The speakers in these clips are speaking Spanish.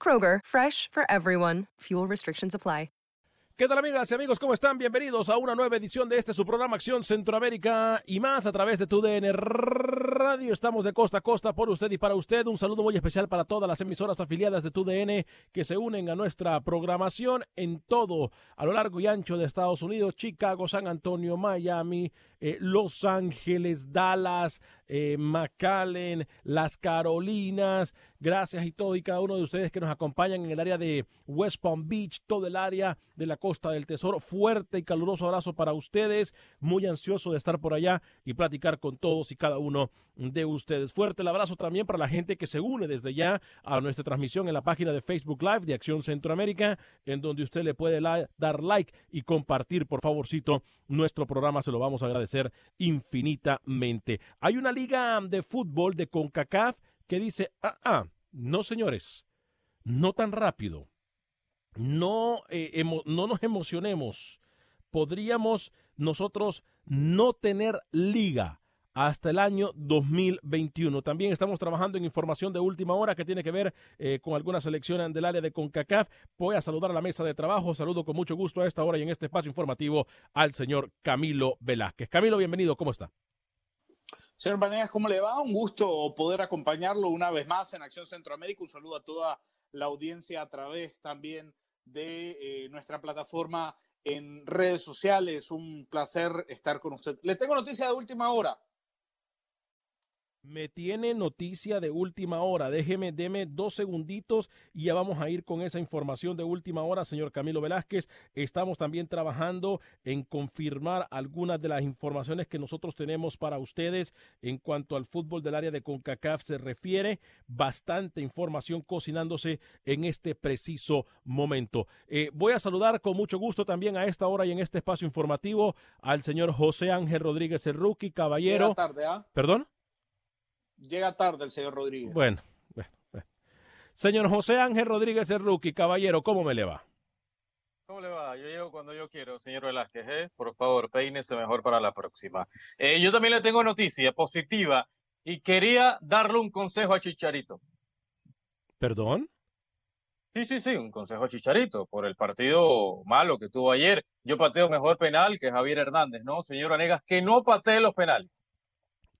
Kroger, fresh for everyone. Fuel restrictions apply. ¿Qué tal amigas y amigos? ¿Cómo están? Bienvenidos a una nueva edición de este su programa Acción Centroamérica y más a través de tu DN Radio. Estamos de costa a costa por usted y para usted. Un saludo muy especial para todas las emisoras afiliadas de tu DN que se unen a nuestra programación en todo a lo largo y ancho de Estados Unidos, Chicago, San Antonio, Miami, eh, Los Ángeles, Dallas, eh, McAllen, Las Carolinas. Gracias y todo y cada uno de ustedes que nos acompañan en el área de West Palm Beach, todo el área de la Costa del Tesoro. Fuerte y caluroso abrazo para ustedes. Muy ansioso de estar por allá y platicar con todos y cada uno de ustedes. Fuerte el abrazo también para la gente que se une desde ya a nuestra transmisión en la página de Facebook Live de Acción Centroamérica, en donde usted le puede dar like y compartir, por favorcito, nuestro programa. Se lo vamos a agradecer infinitamente. Hay una liga de fútbol de CONCACAF que dice, ah, ah, no señores, no tan rápido, no, eh, no nos emocionemos, podríamos nosotros no tener liga hasta el año 2021. También estamos trabajando en información de última hora que tiene que ver eh, con algunas selecciones del área de CONCACAF. Voy a saludar a la mesa de trabajo. Saludo con mucho gusto a esta hora y en este espacio informativo al señor Camilo Velázquez. Camilo, bienvenido. ¿Cómo está? Señor Vanegas, ¿cómo le va? Un gusto poder acompañarlo una vez más en Acción Centroamérica. Un saludo a toda la audiencia a través también de eh, nuestra plataforma en redes sociales. Un placer estar con usted. Le tengo noticia de última hora. Me tiene noticia de última hora. Déjeme, deme dos segunditos y ya vamos a ir con esa información de última hora, señor Camilo Velázquez. Estamos también trabajando en confirmar algunas de las informaciones que nosotros tenemos para ustedes en cuanto al fútbol del área de CONCACAF se refiere. Bastante información cocinándose en este preciso momento. Eh, voy a saludar con mucho gusto también a esta hora y en este espacio informativo al señor José Ángel Rodríguez el rookie, caballero. Tarde, ¿ah? ¿Perdón? Llega tarde el señor Rodríguez. Bueno, bueno, Señor José Ángel Rodríguez el rookie, caballero, ¿cómo me le va? ¿Cómo le va? Yo llego cuando yo quiero, señor Velázquez. ¿eh? Por favor, peínese mejor para la próxima. Eh, yo también le tengo noticia positiva y quería darle un consejo a Chicharito. ¿Perdón? Sí, sí, sí, un consejo a Chicharito por el partido malo que tuvo ayer. Yo pateo mejor penal que Javier Hernández, ¿no, señor Anegas? Que no patee los penales.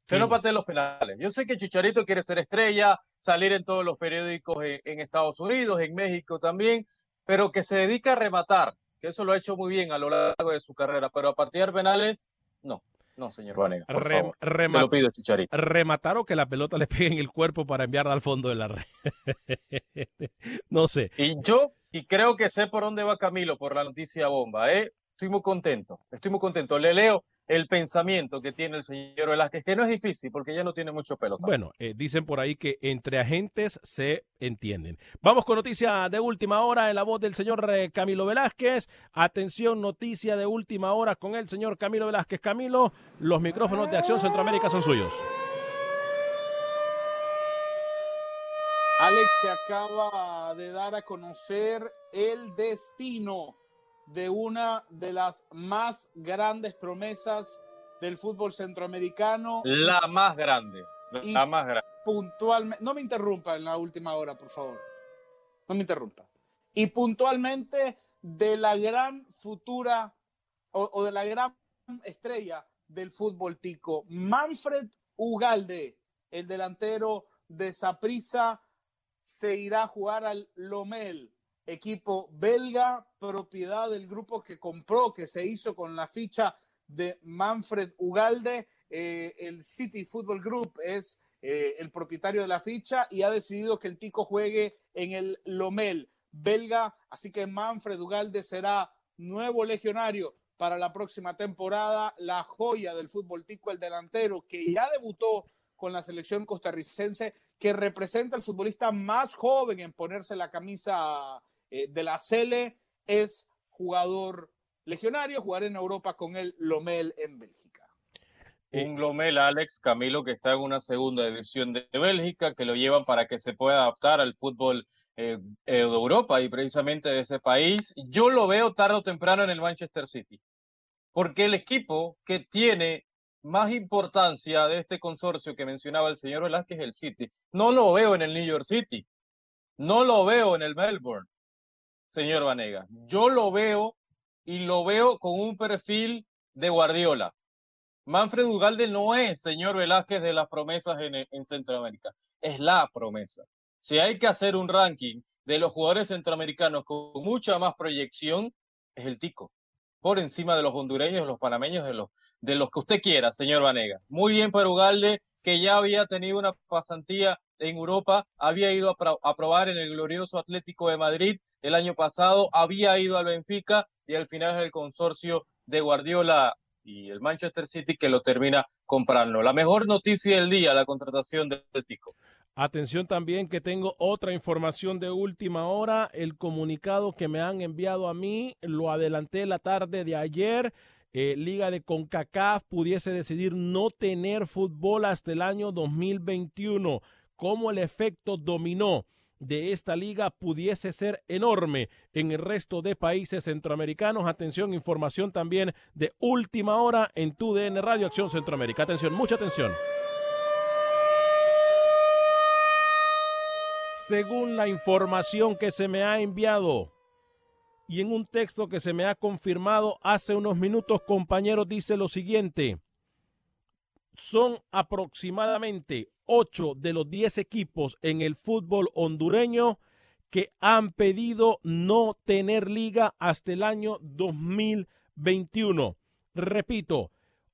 Que no patee los penales. Yo sé que Chicharito quiere ser estrella, salir en todos los periódicos en, Estados Unidos, en México también, pero que se dedica a rematar, que eso lo ha hecho muy bien a lo largo de su carrera, pero a patear penales, no. No, señor Vanega. Se lo pido, Chicharito. Rematar o que la pelota le pegue en el cuerpo para enviarla al fondo de la red. no sé. Y yo, y creo que sé por dónde va Camilo por la noticia bomba, ¿eh? Estoy muy contento, estoy muy contento. Le leo el pensamiento que tiene el señor Velázquez, que no es difícil porque ya no tiene mucho pelota. Bueno, eh, dicen por ahí que entre agentes se entienden. Vamos con noticia de última hora en la voz del señor eh, Camilo Velázquez. Atención, noticia de última hora con el señor Camilo Velázquez. Camilo, los micrófonos de Acción Centroamérica son suyos. Alex se acaba de dar a conocer el destino de una de las más grandes promesas del fútbol centroamericano. La más grande, la más grande. Puntualmente, no me interrumpa en la última hora, por favor. No me interrumpa. Y puntualmente de la gran futura o, de la gran estrella del fútbol tico, Manfred Ugalde, el delantero de Saprissa, se irá a jugar al Lomel equipo belga, propiedad del grupo que compró, que se hizo con la ficha de Manfred Ugalde. Eh, el City Football Group es eh, el propietario de la ficha y ha decidido que el Tico juegue en el Lomel belga. Así que Manfred Ugalde será nuevo legionario para la próxima temporada. La joya del fútbol tico, el delantero que ya debutó con la selección costarricense, que representa al futbolista más joven en ponerse la camisa eh, de la Cele es jugador legionario, jugar en Europa con el Lomel en Bélgica. Eh, Un Lomel, Alex Camilo, que está en una segunda división de Bélgica, que lo llevan para que se pueda adaptar al fútbol eh, de Europa y precisamente de ese país. Yo lo veo tarde o temprano en el Manchester City, porque el equipo que tiene más importancia de este consorcio que mencionaba el señor Velázquez es el City. No lo veo en el New York City, no lo veo en el Melbourne, señor Vanega. Yo lo veo y lo veo con un perfil de Guardiola. Manfred Ugalde no es, señor Velázquez, de las promesas en, en, Centroamérica. Es la promesa. Si hay que hacer un ranking de los jugadores centroamericanos con mucha más proyección, es el Tico. Por encima de los hondureños, los panameños, de los, de los que usted quiera, señor Vanega. Muy bien por Ugalde, que ya había tenido una pasantía en Europa, había ido a, probar en el glorioso Atlético de Madrid el año pasado, había ido al Benfica y al final es el consorcio de Guardiola y el Manchester City que lo termina comprando. La mejor noticia del día, la contratación del Atlético. Atención también que tengo otra información de última hora. El comunicado que me han enviado a mí lo adelanté la tarde de ayer. Eh, Liga de CONCACAF pudiese decidir no tener fútbol hasta el año 2021 cómo el efecto dominó de esta liga pudiese ser enorme en el resto de países centroamericanos. Atención, información también de última hora en tu DN Radio Acción Centroamérica. Atención, mucha atención. Según la información que se me ha enviado y en un texto que se me ha confirmado hace unos minutos, compañeros, dice lo siguiente. Son aproximadamente ocho de los diez equipos en el fútbol hondureño que han pedido no tener liga hasta el año 2021. Repito,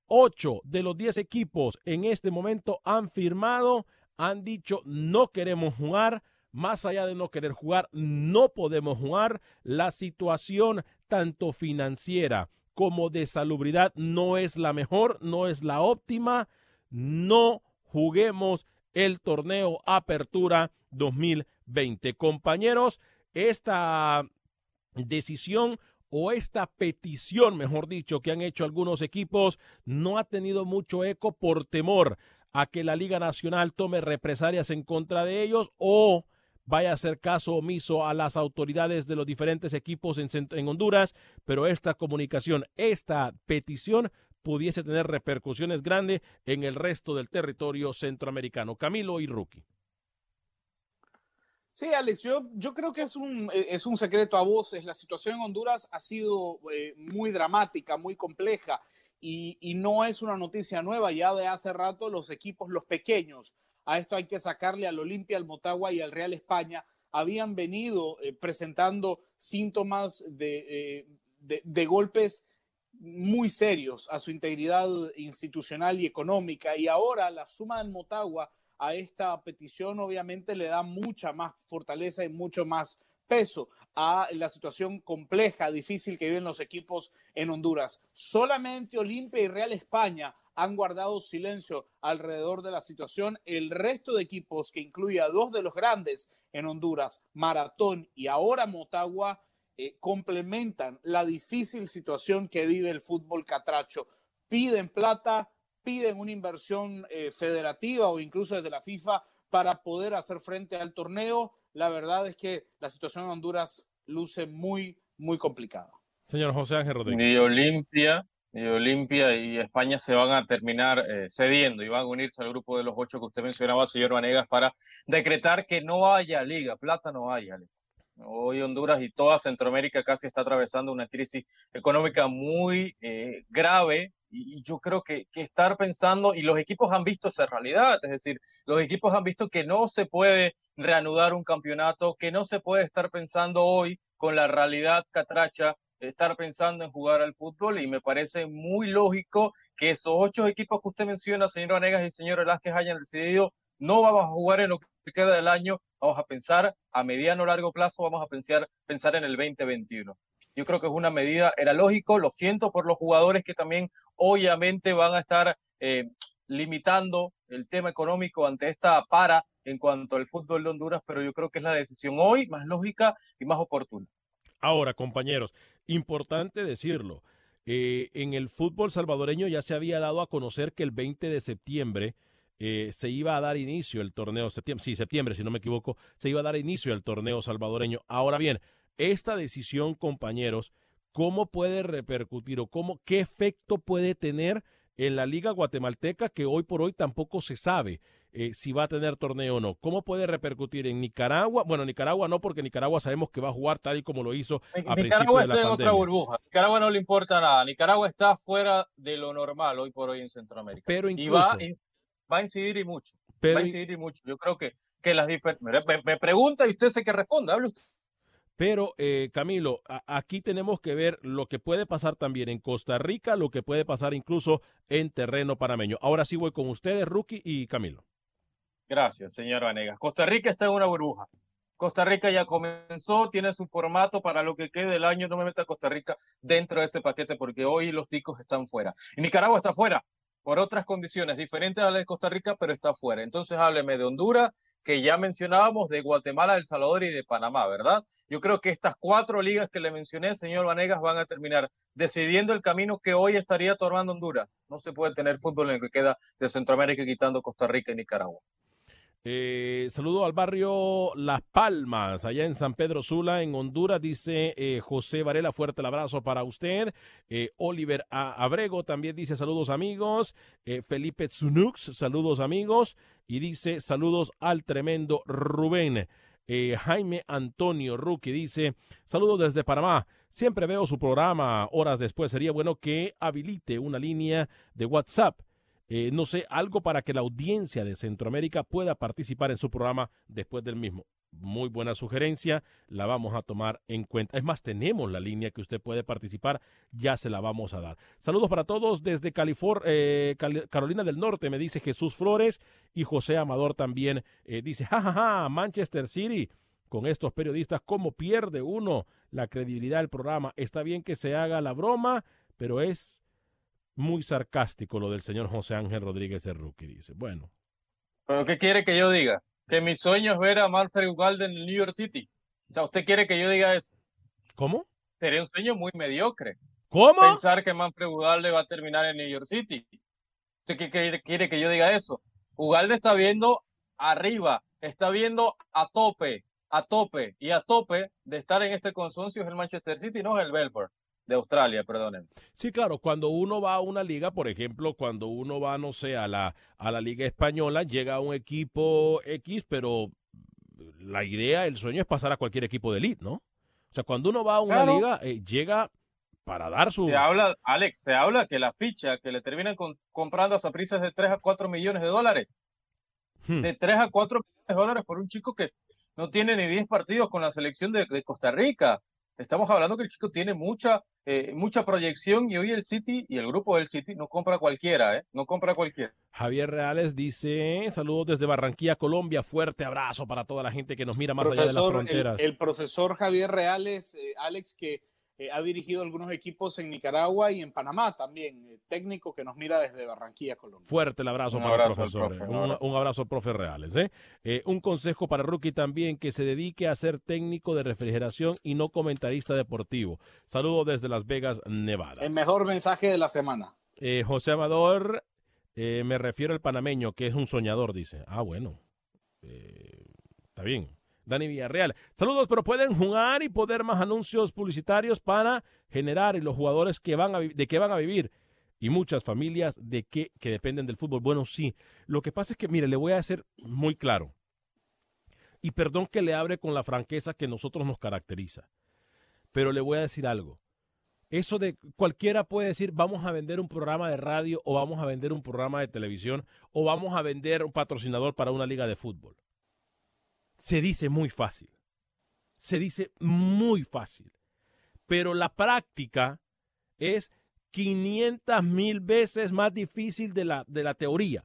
ocho de los diez equipos en este momento han firmado, han dicho no queremos jugar. Más allá de no querer jugar, no podemos jugar. La situación tanto financiera como de salubridad no es la mejor, no es la óptima. No juguemos el torneo Apertura 2020. Compañeros, esta decisión o esta petición, mejor dicho, que han hecho algunos equipos no ha tenido mucho eco por temor a que la Liga Nacional tome represalias en contra de ellos o vaya a hacer caso omiso a las autoridades de los diferentes equipos en, en Honduras, pero esta comunicación, esta petición pudiese tener repercusiones grandes en el resto del territorio centroamericano. Camilo y Rookie. Sí, Alex, yo, creo que es un, es un secreto a voces. La situación en Honduras ha sido eh, muy dramática, muy compleja y, no es una noticia nueva. Ya de hace rato los equipos, los pequeños, a esto hay que sacarle al Olimpia, al Motagua y al Real España, habían venido eh, presentando síntomas eh, de, de golpes muy serios a su integridad institucional y económica. Y ahora la suma del Motagua a esta petición obviamente le da mucha más fortaleza y mucho más peso. A la situación compleja, difícil que viven los equipos en Honduras. Solamente Olimpia y Real España han guardado silencio alrededor de la situación. El resto de equipos, que incluye a dos de los grandes en Honduras, Maratón y ahora Motagua, eh, complementan la difícil situación que vive el fútbol catracho. Piden plata, piden una inversión eh, federativa o incluso desde la FIFA para poder hacer frente al torneo. La verdad es que la situación en Honduras luce muy, muy complicada. Señor José Ángel Rodríguez. Ni Olimpia, ni Olimpia y España se van a terminar eh, cediendo y van a unirse al grupo de los ocho que usted mencionaba, señor Vanegas, para decretar que no haya liga. Plata no hay, Alex. Hoy Honduras y toda Centroamérica casi está atravesando una crisis económica muy eh, grave y, yo creo que, que, estar pensando, y los equipos han visto esa realidad, es decir, los equipos han visto que no se puede reanudar un campeonato, que no se puede estar pensando hoy con la realidad catracha estar pensando en jugar al fútbol y me parece muy lógico que esos ocho equipos que usted menciona, señor Vanegas y señor Velázquez, hayan decidido no vamos a jugar en lo que queda del año, vamos a pensar a mediano o largo plazo, vamos a pensar, pensar en el 2021. Yo creo que es una medida, era lógico, lo siento por los jugadores que también obviamente van a estar eh, limitando el tema económico ante esta para en cuanto al fútbol de Honduras, pero yo creo que es la decisión hoy más lógica y más oportuna. Ahora, compañeros, importante decirlo, eh, en el fútbol salvadoreño ya se había dado a conocer que el 20 de septiembre eh, se iba a dar inicio el torneo, septiembre, sí, septiembre, si no me equivoco, se iba a dar inicio el torneo salvadoreño. Ahora bien, esta decisión, compañeros, ¿cómo puede repercutir o cómo, qué efecto puede tener en la Liga Guatemalteca que hoy por hoy tampoco se sabe? Eh, si va a tener torneo o no. ¿Cómo puede repercutir en Nicaragua? Bueno, Nicaragua no, porque Nicaragua sabemos que va a jugar tal y como lo hizo a Nicaragua está en otra burbuja. Nicaragua no le importa nada. Nicaragua está fuera de lo normal hoy por hoy en Centroamérica. Pero y va, va a incidir y mucho. va a incidir y mucho. Yo creo que, que las diferencias... Me, pregunta y usted sé que responde. Hable usted. Pero, eh, Camilo, aquí tenemos que ver lo que puede pasar también en Costa Rica, lo que puede pasar incluso en terreno panameño. Ahora sí voy con ustedes, Rookie y Camilo. Gracias, señor Vanegas. Costa Rica está en una burbuja. Costa Rica ya comenzó, tiene su formato para lo que quede del año. No me meta Costa Rica dentro de ese paquete porque hoy los ticos están fuera. Y Nicaragua está fuera por otras condiciones diferentes a las de Costa Rica, pero está fuera. Entonces hábleme de Honduras, que ya mencionábamos, de Guatemala, El Salvador y de Panamá, ¿verdad? Yo creo que estas cuatro ligas que le mencioné, señor Vanegas, van a terminar decidiendo el camino que hoy estaría tomando Honduras. No se puede tener fútbol en el que queda de Centroamérica quitando Costa Rica y Nicaragua. Eh, saludo al barrio Las Palmas, allá en San Pedro Sula, en Honduras, dice eh, José Varela, fuerte el abrazo para usted. Eh, Oliver Abrego también dice saludos amigos. Eh, Felipe Zunux, saludos amigos. Y dice saludos al tremendo Rubén. Jaime Antonio Ruki dice saludos desde Panamá. Siempre veo su programa horas después. Sería bueno que habilite una línea de WhatsApp eh, no sé, algo para que la audiencia de Centroamérica pueda participar en su programa después del mismo. Muy buena sugerencia, la vamos a tomar en cuenta. Es más, tenemos la línea que usted puede participar, ya se la vamos a dar. Saludos para todos desde eh, Carolina del Norte, me dice Jesús Flores y José Amador también eh, dice, jajaja, ja, ja, Manchester City con estos periodistas, ¿cómo pierde uno la credibilidad del programa? Está bien que se haga la broma, pero es muy sarcástico lo del señor José Ángel Rodríguez el rookie, dice. Bueno. ¿Pero qué quiere que yo diga? Que mi sueño es ver a Manfred Ugalde en el New York City. O sea, ¿usted quiere que yo diga eso? ¿Cómo? Sería un sueño muy mediocre. ¿Cómo? Pensar que Manfred Ugalde va a terminar en New York City. ¿Usted qué quiere, quiere que yo diga eso? Ugalde está viendo arriba, está viendo a tope, a tope y a tope de estar en este consorcio es el Manchester City, no es el Melbourne de Australia, perdonen. Sí, claro, cuando uno va a una liga, por ejemplo, cuando uno va, no sé, a la, a la liga española, llega a un equipo X, pero la idea, el sueño es pasar a cualquier equipo de elite, ¿no? O sea, cuando uno va a una liga, eh, llega para dar su... Se habla, Alex, se habla que la ficha que le terminan comprando a Saprissa es de 3 a 4 millones de dólares. Hmm. De 3 a 4 millones de dólares por un chico que no tiene ni 10 partidos con la selección de, de Costa Rica. Estamos hablando que el chico tiene mucha eh, mucha proyección y hoy el City y el grupo del City no compra cualquiera, ¿eh? No compra cualquiera. Javier Reales dice, saludos desde Barranquilla, Colombia, fuerte abrazo para toda la gente que nos mira más allá de las fronteras. El, profesor Javier Reales, eh, Alex, que eh, ha dirigido algunos equipos en Nicaragua y en Panamá también, eh, técnico que nos mira desde Barranquilla, Colombia. Fuerte el abrazo para el profesor. un, abrazo al profe Reales. ¿eh? un consejo para Rookie también, que se dedique a ser técnico de refrigeración y no comentarista deportivo. Saludos desde Las Vegas, Nevada. El mejor mensaje de la semana. José Amador, me refiero al panameño, que es un soñador, dice. Ah, bueno. está bien. Dani Villarreal. Saludos, pero pueden jugar y poder más anuncios publicitarios para generar los jugadores que van a, de qué van a vivir y muchas familias de qué que dependen del fútbol. Bueno, sí. Lo que pasa es que, mire, le voy a hacer muy claro. Y perdón que le abre con la franqueza que nosotros nos caracteriza. Pero le voy a decir algo. Eso de cualquiera puede decir, vamos a vender un programa de radio o vamos a vender un programa de televisión o vamos a vender un patrocinador para una liga de fútbol se dice muy fácil. Se dice muy fácil. Pero la práctica es 500 mil veces más difícil de la, de la teoría.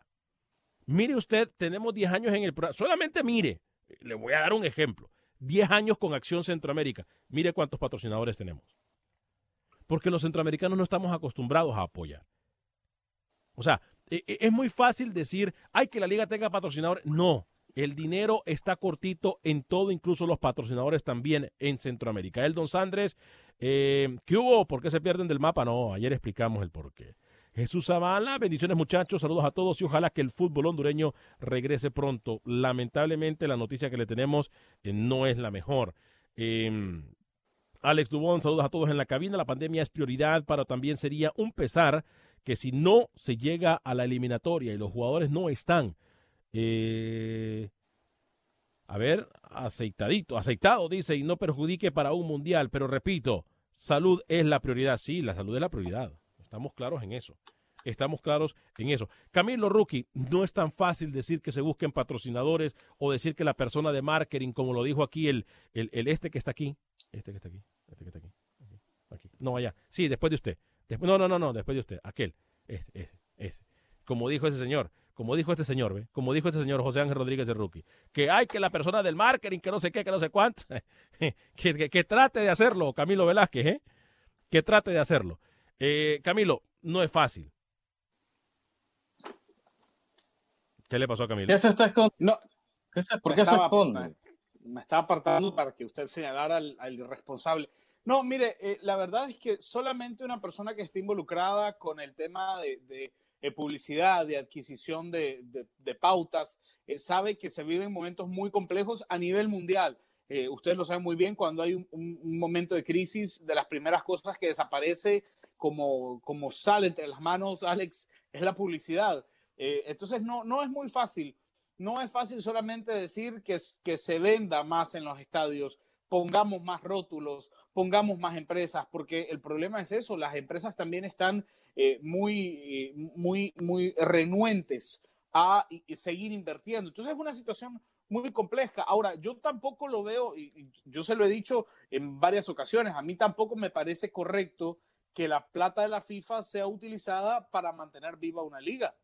Mire usted, tenemos 10 años en el programa. Solamente mire, le voy a dar un ejemplo. 10 años con Acción Centroamérica. Mire cuántos patrocinadores tenemos. Porque los centroamericanos no estamos acostumbrados a apoyar. O sea, e, e, es muy fácil decir, hay que la liga tenga patrocinadores. No, el dinero está cortito en todo, incluso los patrocinadores también en Centroamérica. El Don Sandres, eh, ¿qué hubo? ¿Por qué se pierden del mapa? No, ayer explicamos el porqué. Jesús Zavala, bendiciones muchachos, saludos a todos y ojalá que el fútbol hondureño regrese pronto. Lamentablemente la noticia que le tenemos eh, no es la mejor. Em, Alex Dubón, saludos a todos en la cabina. La pandemia es prioridad, pero también sería un pesar que si no se llega a la eliminatoria y los jugadores no están, eh, a ver, aceitadito, aceitado, dice, y no perjudique para un mundial. Pero repito, salud es la prioridad. Sí, la salud es la prioridad. Estamos claros en eso. Estamos claros en eso. Camilo Rookie, no es tan fácil decir que se busquen patrocinadores o decir que la persona de marketing, como lo dijo aquí el, el, este que está aquí, este que está aquí, este que está aquí, aquí, no, allá, sí, después de usted, no, no, no, no, después de usted, aquel, ese, ese, ese. Como dijo ese señor, como dijo este señor, ¿ve? como dijo este señor José Ángel Rodríguez de Rookie, que hay que la persona del marketing, que no sé qué, que no sé cuánto, que, que, trate de hacerlo, Camilo Velázquez, ¿eh? que trate de hacerlo. Eh, Camilo, no es fácil. ¿Qué le pasó a Camilo? ¿Qué se está escondiendo? No, ¿Por qué se esconde? Me estaba apartando para que usted señalara al, al responsable. No, mire, eh, la verdad es que solamente una persona que esté involucrada con el tema de de publicidad, de adquisición de, pautas, eh, sabe que se viven momentos muy complejos a nivel mundial. Eh, ustedes lo saben muy bien, cuando hay un, momento de crisis, de las primeras cosas que desaparece como, como sale entre las manos, Alex, es la publicidad. Eh, entonces, no, no es muy fácil. No es fácil solamente decir que, que se venda más en los estadios, pongamos más rótulos, pongamos más empresas, porque el problema es eso, las empresas también están eh, muy, eh, muy, muy renuentes a seguir invirtiendo. Entonces es una situación muy compleja. Ahora, yo tampoco lo veo, y yo se lo he dicho en varias ocasiones, a mí tampoco me parece correcto que la plata de la FIFA sea utilizada para mantener viva una liga.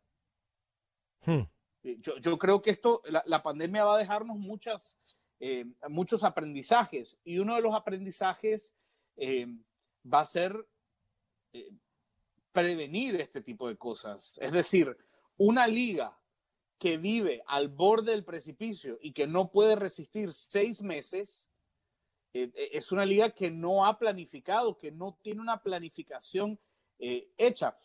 Hmm. Eh, yo, yo, creo que esto, la, la, pandemia va a dejarnos muchas, muchos aprendizajes y uno de los aprendizajes va a ser prevenir este tipo de cosas. Es decir, una liga que vive al borde del precipicio y que no puede resistir seis meses, eh, eh, es una liga que no ha planificado, que no tiene una planificación eh, hecha.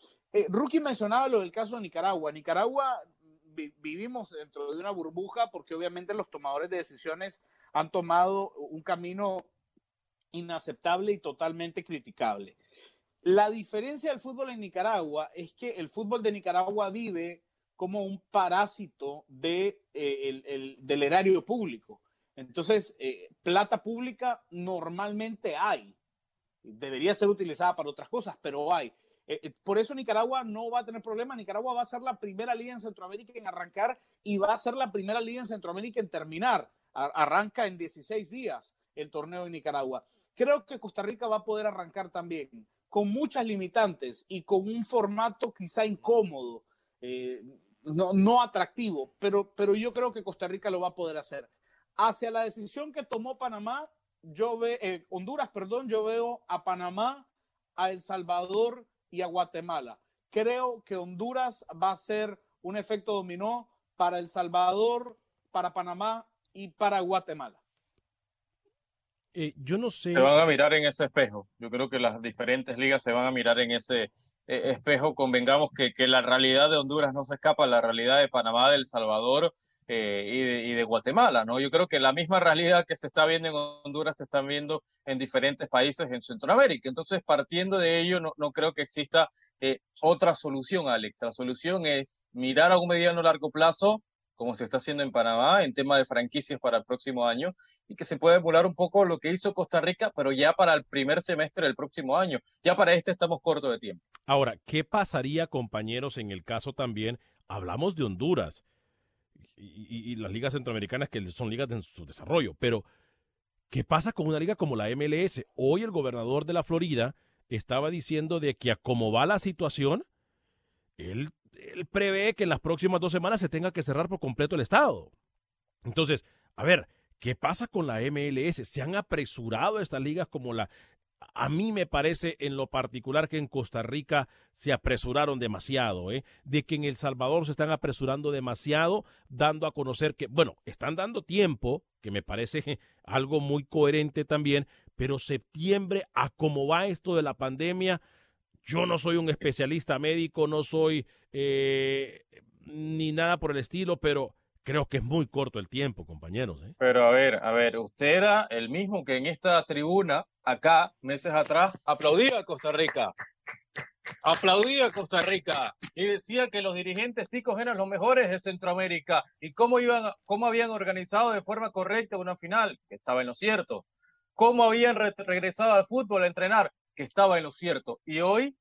Rookie mencionaba lo del caso de Nicaragua. Nicaragua vivimos dentro de una burbuja porque obviamente los tomadores de decisiones han tomado un camino inaceptable y totalmente criticable. La diferencia del fútbol en Nicaragua es que el fútbol de Nicaragua vive como un parásito de, eh, del erario público. Entonces, eh, plata pública normalmente hay. Debería ser utilizada para otras cosas, pero hay. Eh, por eso Nicaragua no va a tener problema. Nicaragua va a ser la primera liga en Centroamérica en arrancar y va a ser la primera liga en Centroamérica en terminar. arranca en 16 días el torneo de Nicaragua. creo que Costa Rica va a poder arrancar también con muchas limitantes y con un formato quizá incómodo, eh, no, no, atractivo, pero, pero yo creo que Costa Rica lo va a poder hacer. Hacia la decisión que tomó Panamá, yo eh, Honduras, perdón, yo veo a Panamá, a El Salvador y a Guatemala. Creo que Honduras va a ser un efecto dominó para El Salvador, para Panamá y para Guatemala. Eh, yo no sé. Se van a mirar en ese espejo. Yo creo que las diferentes ligas se van a mirar en ese eh, espejo. Convengamos que, que, la realidad de Honduras no se escapa a la realidad de Panamá, de El Salvador eh, y, de, Guatemala, ¿no? Yo creo que la misma realidad que se está viendo en Honduras se está viendo en diferentes países en Centroamérica. Entonces, partiendo de ello, no, creo que exista otra solución, Alex. La solución es mirar a un mediano largo plazo como se está haciendo en Panamá, en tema de franquicias para el próximo año, y que se puede emular un poco lo que hizo Costa Rica, pero ya para el primer semestre del próximo año. Ya para este estamos cortos de tiempo. Ahora, ¿qué pasaría, compañeros, en el caso también, hablamos de Honduras y, las ligas centroamericanas que son ligas de su desarrollo, pero ¿qué pasa con una liga como la MLS? Hoy el gobernador de la Florida estaba diciendo de que a cómo va la situación, él él prevé que en las próximas dos semanas se tenga que cerrar por completo el Estado. Entonces, a ver, ¿qué pasa con la MLS? ¿Se han apresurado estas ligas como la... A mí me parece en lo particular que en Costa Rica se apresuraron demasiado, ¿eh? de que en El Salvador se están apresurando demasiado, dando a conocer que, bueno, están dando tiempo, que me parece algo muy coherente también, pero septiembre, a cómo va esto de la pandemia, yo no soy un especialista médico, no soy eh, ni nada por el estilo, pero creo que es muy corto el tiempo, compañeros. ¿eh? Pero a ver, a ver, usted era el mismo que en esta tribuna, acá, meses atrás, aplaudía a Costa Rica. Aplaudía a Costa Rica y decía que los dirigentes ticos eran los mejores de Centroamérica y cómo, iban, cómo habían organizado de forma correcta una final, que estaba en lo cierto. Cómo habían re regresado al fútbol a entrenar, que estaba en lo cierto. Y hoy,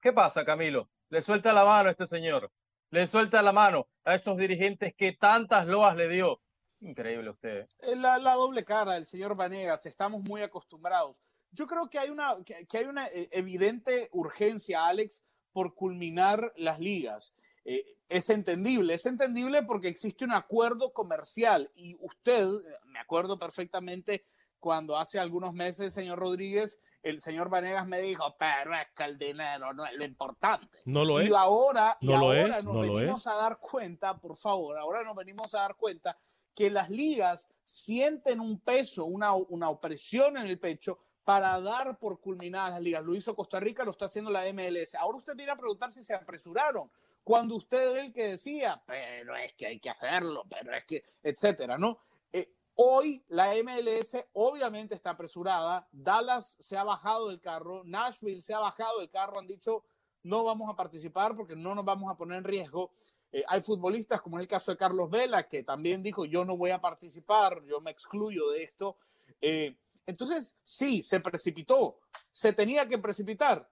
¿qué pasa, Camilo? Le suelta la mano a este señor. Le suelta la mano a esos dirigentes que tantas loas le dio. Increíble usted. La, la doble cara del señor Vanegas, estamos muy acostumbrados. Yo creo que hay una, que, que hay una evidente urgencia, Alex, por culminar las ligas. Eh, es entendible, es entendible porque existe un acuerdo comercial y usted, me acuerdo perfectamente cuando hace algunos meses, señor Rodríguez, el señor Vanegas me dijo, pero es que el dinero no es lo importante. No lo es. Y ahora, no y lo ahora es, nos no lo venimos es. a dar cuenta, por favor, ahora nos venimos a dar cuenta que las ligas sienten un peso, una, una opresión en el pecho para dar por culminadas las ligas. Lo hizo Costa Rica, lo está haciendo la MLS. Ahora usted viene a preguntar si se apresuraron, cuando usted era el que decía, pero es que hay que hacerlo, pero es que, etcétera, ¿no? Eh, Hoy la MLS obviamente está apresurada, Dallas se ha bajado del carro, Nashville se ha bajado del carro, han dicho no vamos a participar porque no nos vamos a poner en riesgo. Eh, hay futbolistas como en el caso de Carlos Vela que también dijo yo no voy a participar, yo me excluyo de esto. Eh, entonces sí, se precipitó, se tenía que precipitar.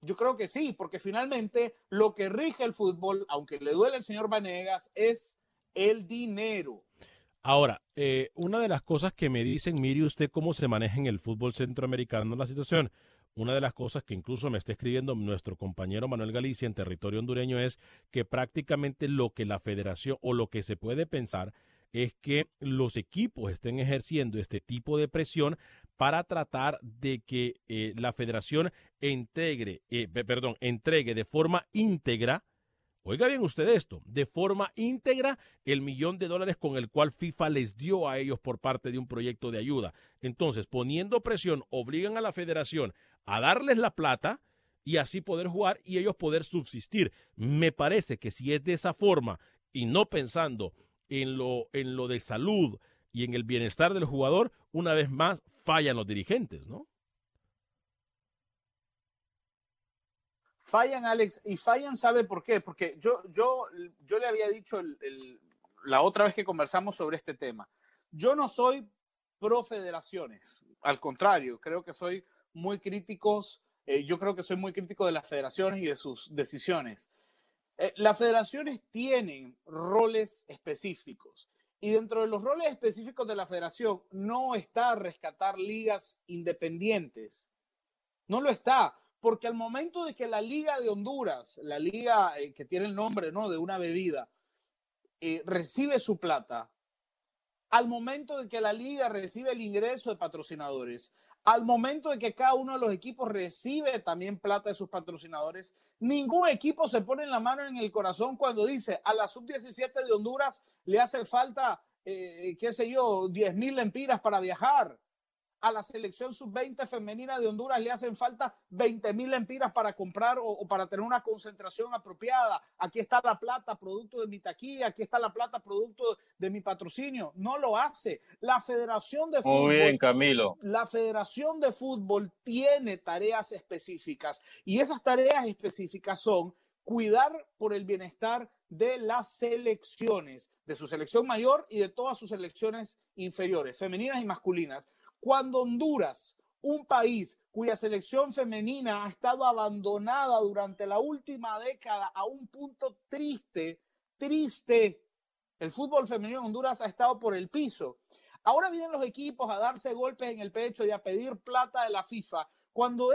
Yo creo que sí, porque finalmente lo que rige el fútbol, aunque le duele al señor Vanegas, es el dinero. Ahora, eh, una de las cosas que me dicen, mire usted cómo se maneja en el fútbol centroamericano la situación. Una de las cosas que incluso me está escribiendo nuestro compañero Manuel Galicia en territorio hondureño es que prácticamente lo que la federación o lo que se puede pensar es que los equipos estén ejerciendo este tipo de presión para tratar de que eh, la federación eh, perdón, entregue de forma íntegra Oiga bien usted esto, de forma íntegra el millón de dólares con el cual FIFA les dio a ellos por parte de un proyecto de ayuda. Entonces, poniendo presión, obligan a la federación a darles la plata y así poder jugar y ellos poder subsistir. Me parece que si es de esa forma y no pensando en lo, en lo de salud y en el bienestar del jugador, una vez más fallan los dirigentes, ¿no? Fallan, Alex, y fallan, ¿sabe por qué? Porque yo, yo, yo le había dicho el, el, la otra vez que conversamos sobre este tema. Yo no soy pro federaciones, al contrario, creo que soy muy críticos, eh, yo creo que soy muy crítico de las federaciones y de sus decisiones. Eh, las federaciones tienen roles específicos Y dentro de los roles específicos de la federación no está rescatar ligas independientes. No lo está, porque al momento de que la Liga de Honduras, la liga eh, que tiene el nombre ¿no? de una bebida, eh, recibe su plata, al momento de que la liga recibe el ingreso de patrocinadores, al momento de que cada uno de los equipos recibe también plata de sus patrocinadores, ningún equipo se pone la mano en el corazón cuando dice a la sub-17 de Honduras le hace falta, eh, qué sé yo, 10 mil lempiras para viajar a la selección sub-20 femenina de Honduras le hacen falta 20 mil empiras para comprar o, para tener una concentración apropiada. Aquí está la plata, producto de mi taquilla, aquí está la plata, producto de mi patrocinio. No lo hace. La Federación de Fútbol. Muy bien, Camilo. La Federación de Fútbol tiene tareas específicas y esas tareas específicas son cuidar por el bienestar de las selecciones, de su selección mayor y de todas sus selecciones inferiores, femeninas y masculinas. Cuando Honduras, un país cuya selección femenina ha estado abandonada durante la última década a un punto triste, triste, el fútbol femenino en Honduras ha estado por el piso. Ahora vienen los equipos a darse golpes en el pecho y a pedir plata de la FIFA cuando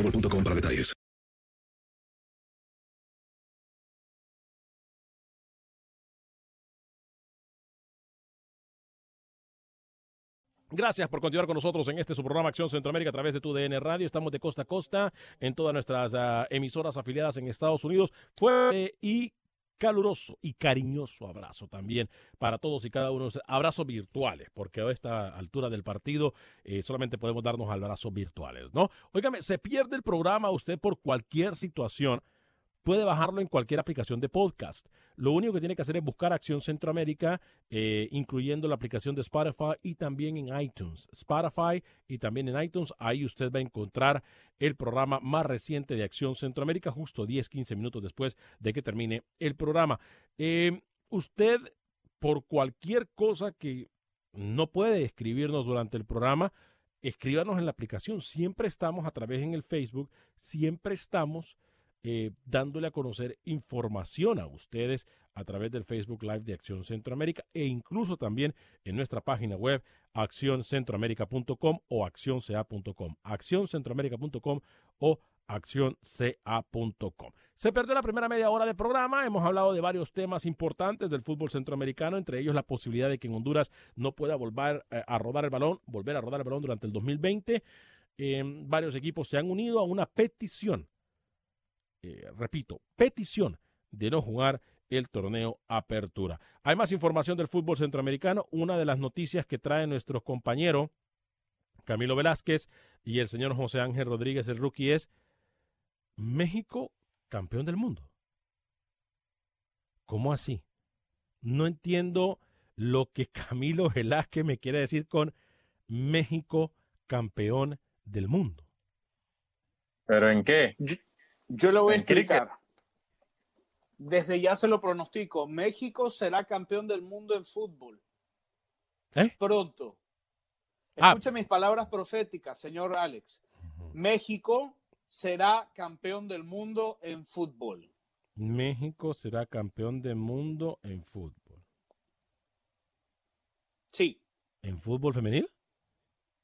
para detalles. Gracias por continuar con nosotros en este su programa Acción Centroamérica a través de tu DN Radio. Estamos de costa a costa en todas nuestras uh, emisoras afiliadas en Estados Unidos. Fue y caluroso y cariñoso abrazo también para todos y cada uno. Abrazos virtuales, porque a esta altura del partido eh, solamente podemos darnos abrazos virtuales, ¿no? Óigame, se pierde el programa usted por cualquier situación puede bajarlo en cualquier aplicación de podcast. Lo único que tiene que hacer es buscar Acción Centroamérica, eh, incluyendo la aplicación de Spotify y también en iTunes. Spotify y también en iTunes. Ahí usted va a encontrar el programa más reciente de Acción Centroamérica, justo 10, 15 minutos después de que termine el programa. Eh, usted, por cualquier cosa que no puede escribirnos durante el programa, escríbanos en la aplicación. Siempre estamos a través en el Facebook, siempre estamos eh, dándole a conocer información a ustedes a través del Facebook Live de Acción Centroamérica e incluso también en nuestra página web accioncentroamérica.com o accionca.com, accioncentroamérica.com o accionca.com. Se perdió la primera media hora de programa, hemos hablado de varios temas importantes del fútbol centroamericano, entre ellos la posibilidad de que en Honduras no pueda volver eh, a rodar el balón, volver a rodar el balón durante el 2020. Eh, varios equipos se han unido a una petición eh, repito, petición de no jugar el torneo Apertura. Hay más información del fútbol centroamericano. Una de las noticias que trae nuestro compañero Camilo Velázquez y el señor José Ángel Rodríguez, el rookie, es México campeón del mundo. ¿Cómo así? No entiendo lo que Camilo Velázquez me quiere decir con México campeón del mundo. ¿Pero en qué? Yo lo voy a explicar. Desde ya se lo pronostico. México será campeón del mundo en fútbol. ¿Eh? Pronto. Ah. Escuche mis palabras proféticas, señor Alex. México será campeón del mundo en fútbol. México será campeón del mundo en fútbol. Sí. ¿En fútbol femenil?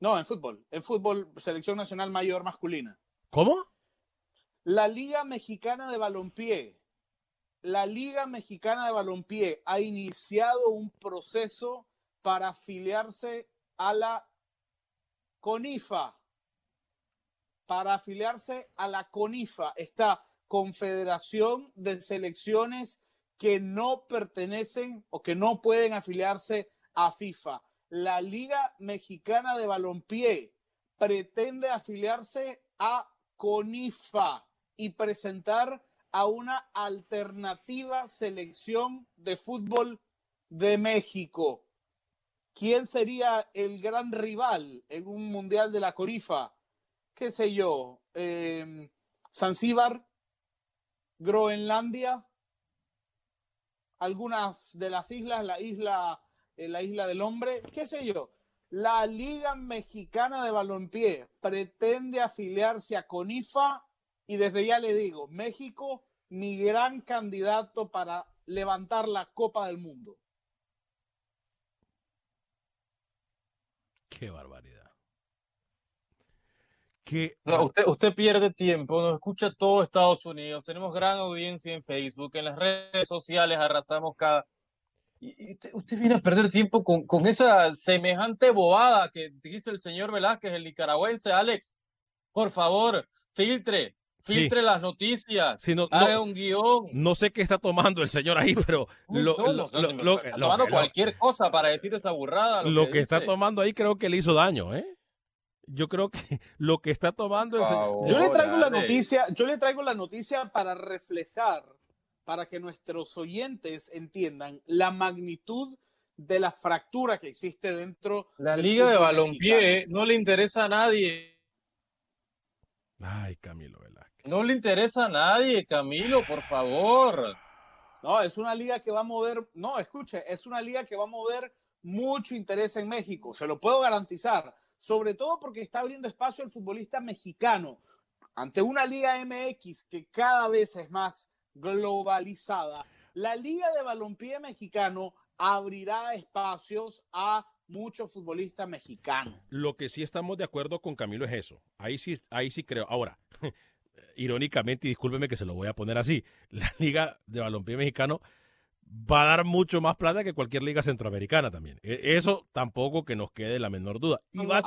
No, en fútbol. En fútbol, selección nacional mayor masculina. ¿Cómo? La Liga Mexicana de Balompié, la Liga Mexicana de Balompié ha iniciado un proceso para afiliarse a la CONIFA. Para afiliarse a la CONIFA, esta Confederación de Selecciones que no pertenecen o que no pueden afiliarse a FIFA. La Liga Mexicana de Balompié pretende afiliarse a CONIFA y presentar a una alternativa selección de fútbol de México, ¿quién sería el gran rival en un mundial de la Corifa? ¿Qué sé yo? Eh, Zanzíbar, Groenlandia, algunas de las islas, la isla, eh, la isla del hombre, qué sé yo. La Liga Mexicana de Balompié pretende afiliarse a CONIFA y desde ya le digo, México, mi gran candidato para levantar la Copa del Mundo. Qué barbaridad. Qué usted, usted pierde tiempo, nos escucha todo Estados Unidos, tenemos gran audiencia en Facebook, en las redes sociales arrasamos cada... Y, usted, viene a perder tiempo con, con esa semejante bobada que dice el señor Velázquez, el nicaragüense, Alex. Por favor, filtre, filtre las noticias, no, haga un guion. No sé qué está tomando el señor ahí, pero lo, está tomando cualquier cosa para decir esa burrada. Lo, que, está tomando ahí creo que le hizo daño, ¿eh? Yo creo que lo que está tomando el señor... Yo le traigo la noticia, yo le traigo la noticia para reflejar, para que nuestros oyentes entiendan la magnitud de la fractura que existe dentro. La liga de balompié no le interesa a nadie. Ay, Camilo no le interesa a nadie, Camilo, por favor. No, es una liga que va a mover, no, escuche, es una liga que va a mover mucho interés en México, se lo puedo garantizar, sobre todo porque está abriendo espacio al futbolista mexicano ante una liga MX que cada vez es más globalizada. La liga de balompié mexicano abrirá espacios a muchos futbolistas mexicanos. Lo que sí estamos de acuerdo con Camilo es eso. Ahí sí, ahí sí creo. Ahora, irónicamente, y discúlpeme que se lo voy a poner así, la Liga de Balompié Mexicano va a dar mucho más plata que cualquier liga centroamericana también. E, eso tampoco que nos quede la menor duda. Y va,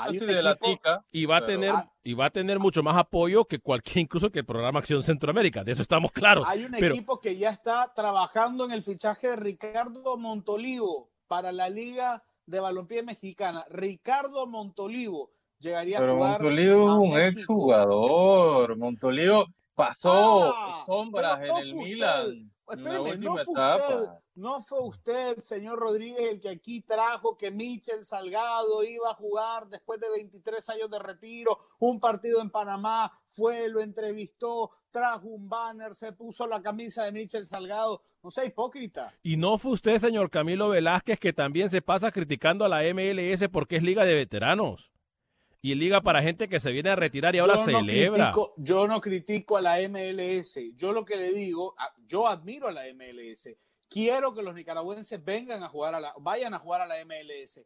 y va a tener y va a tener mucho más apoyo que cualquier incluso que el programa Acción Centroamérica. De eso estamos claros. Hay un equipo que ya está trabajando en el fichaje de Ricardo Montolivo para la Liga de Balompié Mexicana. Ricardo Montolivo llegaría Pero a jugar. Montolivo es un exjugador. Montolivo pasó ah, sombras en el Milan. no fue Usted, no fue usted, señor Rodríguez, el que aquí trajo que Michel Salgado iba a jugar después de 23 años de retiro, un partido en Panamá, fue, lo entrevistó, trajo un banner, se puso la camisa de Michel Salgado. No sea hipócrita. Y no fue usted, señor Camilo Velázquez, que también se pasa criticando a la MLS porque es liga de veteranos y liga para gente que se viene a retirar y ahora celebra. yo no critico a la MLS. Yo lo que le digo, yo admiro a la MLS. Quiero que los nicaragüenses vengan a jugar a la, vayan a jugar a la MLS.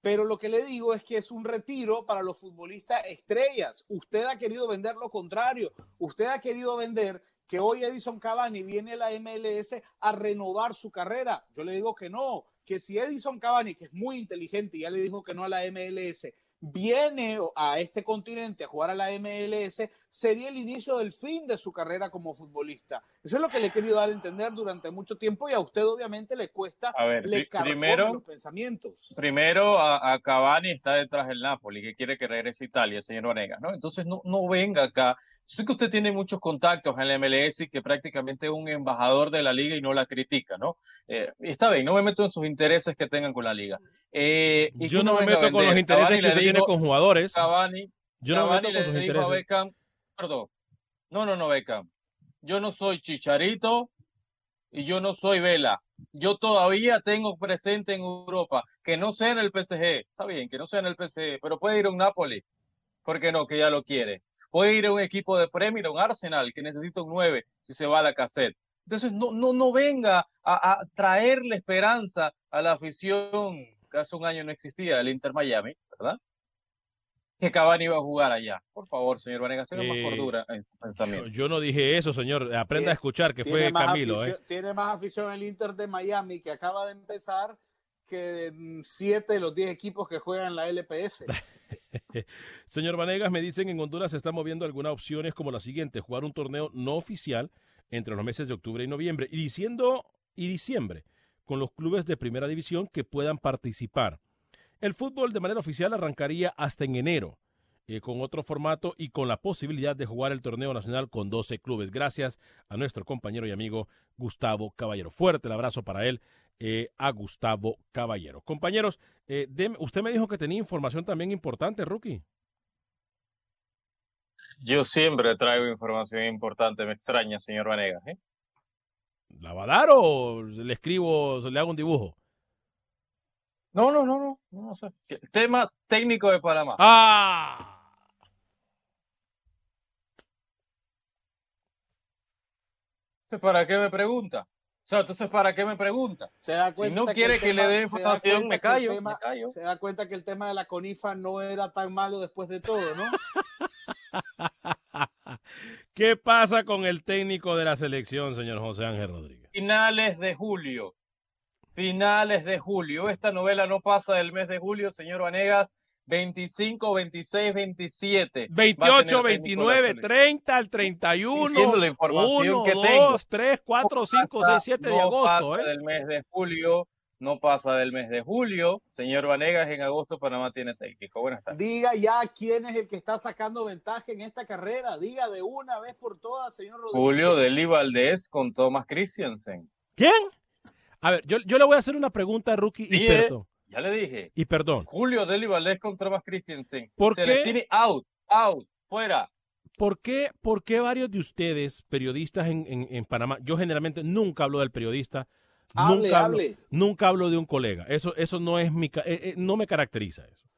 Pero lo que le digo es que es un retiro para los futbolistas estrellas. Usted ha querido vender lo contrario. Usted ha querido vender que hoy Edison Cavani viene a la MLS a renovar su carrera. Yo le digo que no, que si Edison Cavani, que es muy inteligente, ya le dijo que no a la MLS, viene a este continente a jugar a la MLS, sería el inicio del fin de su carrera como futbolista. Eso es lo que le he querido dar a entender durante mucho tiempo y a usted obviamente le cuesta, a ver, le primero, los pensamientos. Primero a, Cavani está detrás del Napoli, que quiere que regrese a Italia, señor Onegas, ¿no? Entonces no, no venga acá. Sé que usted tiene muchos contactos en la MLS y que prácticamente es un embajador de la liga y no la critica, ¿no? Eh, está bien, no me meto en sus intereses que tengan con la liga. Eh, Yo no me meto con los intereses que usted tiene con jugadores. Cavani, Yo no me meto con sus intereses. no, no, no, Beckham yo no soy Chicharito y yo no soy Vela. Yo todavía tengo presente en Europa que no sea en el PSG. Está bien, que no sea en el PSG, pero puede ir a un Napoli. ¿Por qué no? Que ya lo quiere. Puede ir a un equipo de Premier, un Arsenal, que necesita un 9 si se va a la cassette. Entonces, no, no, no venga a, a traerle esperanza a la afición que hace un año no existía, el Inter Miami, ¿verdad? que Cavani iba a jugar allá. Por favor, señor Vanegas, tenga más cordura en su pensamiento. Yo, no dije eso, señor. Aprenda a escuchar, que fue Camilo. ¿eh? Tiene más afición el Inter de Miami, que acaba de empezar, que siete de los diez equipos que juegan la LPF. señor Vanegas, me dicen en Honduras se están moviendo algunas opciones como la siguiente, jugar un torneo no oficial entre los meses de octubre y noviembre, y diciendo y diciembre, con los clubes de primera división que puedan participar. El fútbol de manera oficial arrancaría hasta en enero. Eh, con otro formato y con la posibilidad de jugar el torneo nacional con 12 clubes. Gracias a nuestro compañero y amigo Gustavo Caballero. Fuerte el abrazo para él, eh, a Gustavo Caballero. Compañeros, eh, usted me dijo que tenía información también importante, Rookie. Yo siempre traigo información importante, me extraña, señor Vanegas. ¿La va a dar o le escribo, le hago un dibujo? No, no, no, no, no, sé. Tema técnico de Panamá. ¡Ah! ¿Para qué me pregunta? O sea, entonces, ¿para qué me pregunta? Se da cuenta si no quiere que, le dé información, me callo, me callo. Se da cuenta que el tema de la CONIFA no era tan malo después de todo, ¿no? ¿Qué pasa con el técnico de la selección, señor José Ángel Rodríguez? Finales de julio. Finales de julio. Esta novela no pasa del mes de julio, señor Vanegas. 25, 26, 27. 28, 29, 30, al 31. La información 1, que 2, 3, 4, 5, 6, 7 de agosto. Pasa ¿eh? del mes de julio no pasa del mes de julio. Señor Vanegas, en agosto Panamá tiene técnico. Buenas tardes. Diga ya quién es el que está sacando ventaja en esta carrera. Diga de una vez por todas, señor Rodríguez. Julio Deli Valdés con Thomas Christiansen. ¿Quién? A ver, yo, yo, le voy a hacer una pregunta, Rookie, y eh, perdón. Ya le dije. Y perdón. Julio Deli Valdés con Thomas Christiansen. ¿Por Se qué? le tiene out, out, fuera. ¿Por qué, ¿Por qué varios de ustedes, periodistas en, en, en Panamá, yo generalmente nunca hablo del periodista, Hable, nunca, hable. Hablo, nunca hablo de un colega. Eso, eso no es mi, eh, eh, no me caracteriza eso.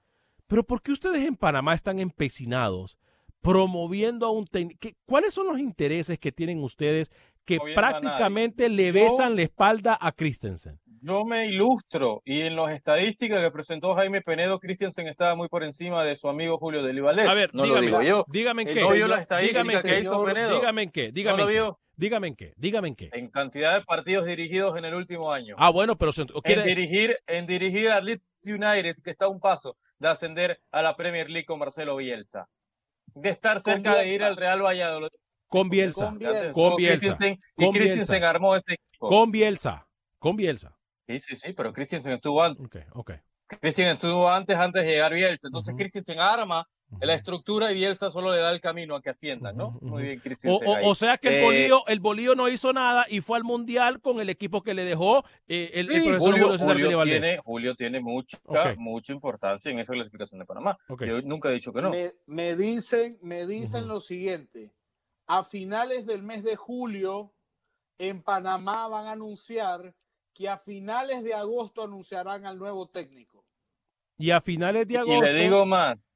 Pero ¿por qué ustedes en Panamá están empecinados promoviendo a un técnico? ¿Cuáles son los intereses que tienen ustedes que prácticamente le Yo- besan la espalda a Christensen? Yo me ilustro y en las estadísticas que presentó Jaime Penedo, Christiansen estaba muy por encima de su amigo Julio Deli Valdés. A ver, no dígame, lo digo yo. dígame en qué. No las estadísticas dígame que hizo Penedo. Dígame en qué, dígame ¿No lo vio? Dígame en qué, dígame en qué. En cantidad de partidos dirigidos en el último año. Ah, bueno, pero se- en quiere- dirigir, en dirigir a Leeds United, que está a un paso de ascender a la Premier League con Marcelo Bielsa. De estar cerca de ir al Real Valladolid. Con Bielsa, Con Bielsa. con Bielsa, y Christensen armó ese equipo. con Bielsa, con Bielsa. Sí, sí, sí, pero Christensen estuvo antes. Ok, ok. Christensen estuvo antes, antes de llegar Bielsa. Entonces Ujú. Christensen arma la estructura y Bielsa solo le da el camino a que asciendan, ¿no? Muy bien, Christensen. o- sea que el Eh, bolío, el bolío no hizo nada y fue al mundial con el equipo que le dejó eh, el, el Sí, profesor Julio, Julio tiene, Julio tiene mucha, mucha importancia en esa clasificación de Panamá. Yo nunca he dicho que no. Me, me dicen, me dicen lo siguiente. A finales del mes de julio, en Panamá van a anunciar que a finales de agosto anunciarán al nuevo técnico. Y a finales de Y agosto. le digo más.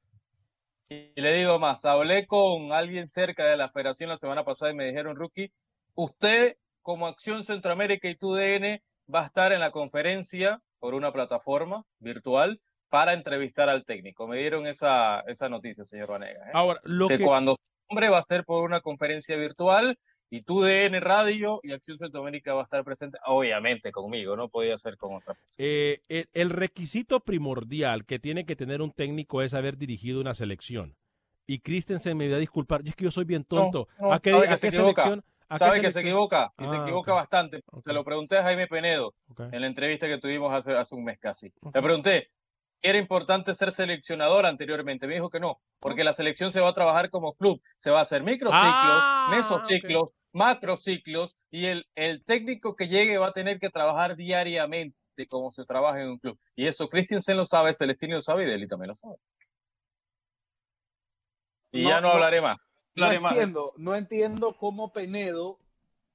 Y le digo más. Hablé con alguien cerca de la federación la semana pasada y me dijeron, Rookie, usted como Acción Centroamérica y TUDN va a estar en la conferencia por una plataforma virtual para entrevistar al técnico. Me dieron esa, esa noticia, señor Vanegas. ¿eh? Ahora, lo que que, cuando se nombre va a ser por una conferencia virtual y TUDN Radio y Acción Centroamérica va a estar presente, obviamente conmigo, no podía ser con otra persona. eh, el, el requisito primordial que tiene que tener un técnico es haber dirigido una selección. Y Christensen me va a disculpar, y es que yo soy bien tonto. no, ¿A qué, sabe a que se qué equivoca. selección? ¿A qué Sabe que se equivoca y se Ah, equivoca ok. bastante. Ok. Se lo pregunté a Jaime Penedo Ok. en la entrevista que tuvimos hace, hace un mes casi. Le pregunté, ¿era importante ser seleccionador anteriormente? Me dijo que no, porque la selección se va a trabajar como club, se va a hacer microciclos, Ah, mesociclos, macrociclos, y el, el técnico que llegue va a tener que trabajar diariamente como se trabaja en un club. Y eso Christensen lo sabe, Celestino lo sabe y Deli también lo sabe. Y No, ya no, no, hablaré más. No más. entiendo, no entiendo cómo Penedo,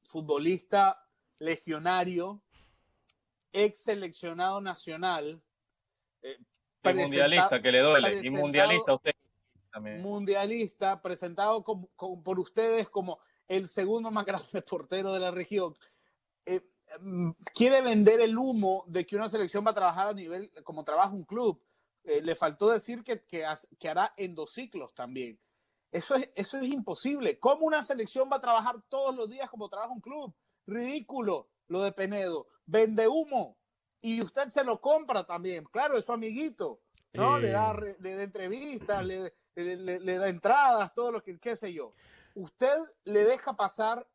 futbolista legionario, ex seleccionado nacional, eh, Y mundialista, que le duele. Y mundialista usted también. mundialista, presentado como- como- por ustedes como el segundo más grande portero de la región, eh, mm, quiere vender el humo de que una selección va a trabajar a nivel como trabaja un club. Eh, le faltó decir que, que, que hará endociclos también. Eso es, eso es imposible. ¿Cómo una selección va a trabajar todos los días como trabaja un club? Ridículo lo de Penedo. Vende humo. Y usted se lo compra también. Claro, es su amiguito. ¿no? Le, da, Eh. le da entrevistas, le, le- le- le da entradas, todo lo que, qué sé yo. Usted le deja pasar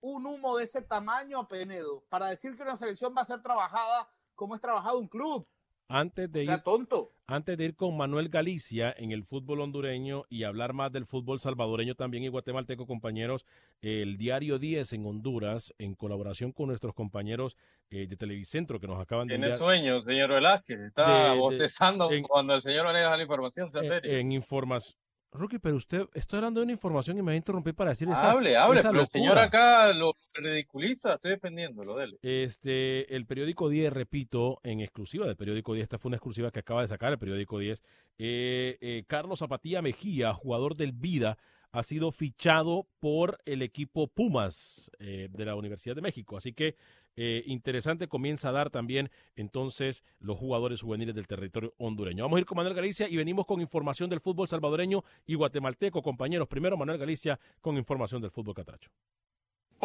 un humo de ese tamaño a Penedo para decir que una selección va a ser trabajada como es trabajado un club. Antes de, sea ir, tonto. antes de ir con Manuel Galicia en el fútbol hondureño y hablar más del fútbol salvadoreño también y guatemalteco, compañeros, el diario 10 en Honduras, en colaboración con nuestros compañeros eh, de Televicentro que nos acaban de Tiene enviar sueño, señor Velázquez. Está De- de- bostezando en- cuando el señor da la información. Sea eh, serio. en información. Rookie, pero usted, estoy hablando de una información y me va a interrumpir para decir esa, hable, hable, esa pero el señor acá lo ridiculiza. Estoy defendiéndolo, dele. Este, el periódico 10, repito, en exclusiva del periódico 10, esta fue una exclusiva que acaba de sacar el periódico 10. eh, eh, Carlos Zapatía Mejía, jugador del Vida, ha sido fichado por el equipo Pumas eh, de la Universidad de México. Así que eh, interesante comienza a dar también entonces los jugadores juveniles del territorio hondureño. Vamos a ir con Manuel Galicia y venimos con información del fútbol salvadoreño y guatemalteco, compañeros. Primero Manuel Galicia con información del fútbol catracho.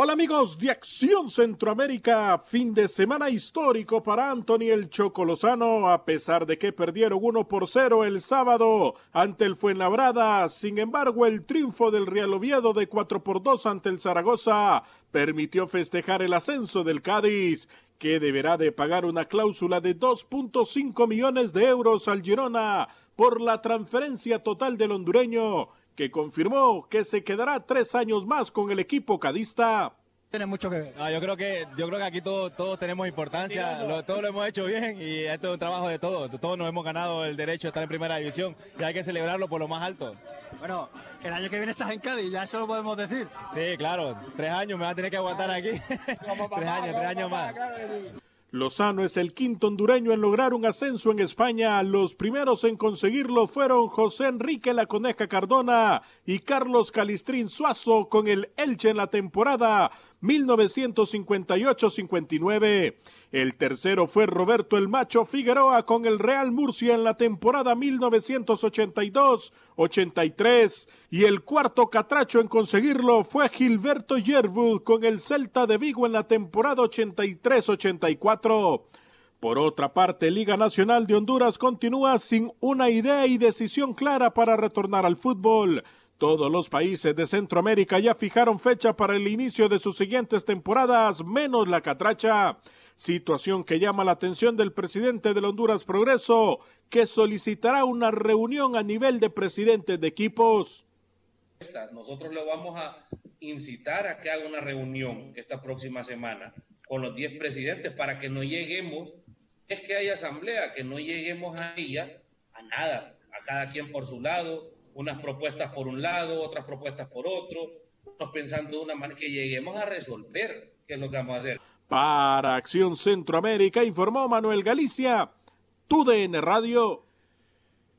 Hola amigos de Acción Centroamérica, fin de semana histórico para Anthony el Choco Lozano, a pesar de que perdieron 1 por 0 el sábado ante el Fuenlabrada. Sin embargo, el triunfo del Real Oviedo de 4 por 2 ante el Zaragoza permitió festejar el ascenso del Cádiz, que deberá de pagar una cláusula de 2.5 millones de euros al Girona por la transferencia total del hondureño que confirmó que se quedará tres años más con el equipo cadista. Tiene mucho que ver. No, yo creo que yo creo que aquí todos todos tenemos importancia, lo, todo lo hemos hecho bien y esto es un trabajo de todos. Todos nos hemos ganado el derecho a estar en primera división y hay que celebrarlo por lo más alto. Bueno, el año que viene estás en Cádiz, ya eso lo podemos decir. Sí, claro, tres años me va a tener que aguantar aquí. tres años, tres años más. Lozano es el quinto hondureño en lograr un ascenso en España. Los primeros en conseguirlo fueron José Enrique La Coneja Cardona y Carlos Calistrín Suazo con el Elche en la temporada 1958-59. El tercero fue Roberto El Macho Figueroa con el Real Murcia en la temporada 1982-83. Y el cuarto catracho en conseguirlo fue Gilberto Yerbul con el Celta de Vigo en la temporada 83-84. Por otra parte, Liga Nacional de Honduras continúa sin una idea y decisión clara para retornar al fútbol. Todos los países de Centroamérica ya fijaron fecha para el inicio de sus siguientes temporadas, menos la catracha. Situación que llama la atención del presidente del Honduras Progreso, que solicitará una reunión a nivel de presidentes de equipos. Nosotros le vamos a incitar a que haga una reunión esta próxima semana con los 10 presidentes para que no lleguemos, es que hay asamblea, que no lleguemos a ella a nada, a cada quien por su lado, unas propuestas por un lado, otras propuestas por otro, pensando de una manera que lleguemos a resolver qué es lo que vamos a hacer. Para Acción Centroamérica informó Manuel Galicia, TUDN Radio.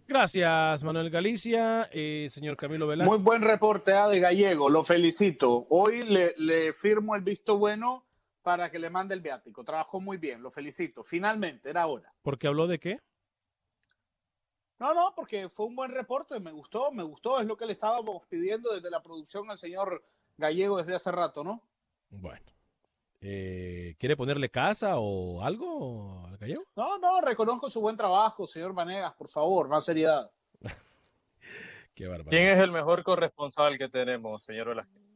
Gracias, Manuel Galicia. Eh, señor Camilo Velázquez. Muy buen reporte ah, de Gallego, lo felicito. Hoy le, le firmo el visto bueno para que le mande el viático. Trabajó muy bien, lo felicito. Finalmente, era hora. ¿Porque habló de qué? No, no, porque fue un buen reporte, me gustó, me gustó, es lo que le estábamos pidiendo desde la producción al señor Gallego desde hace rato, ¿no? Bueno. Eh, ¿Quiere ponerle casa o algo al gallego? No, no, reconozco su buen trabajo, señor Vanegas, por favor, más seriedad. Qué barbaridad. ¿Quién es el mejor corresponsal que tenemos, señor Velázquez?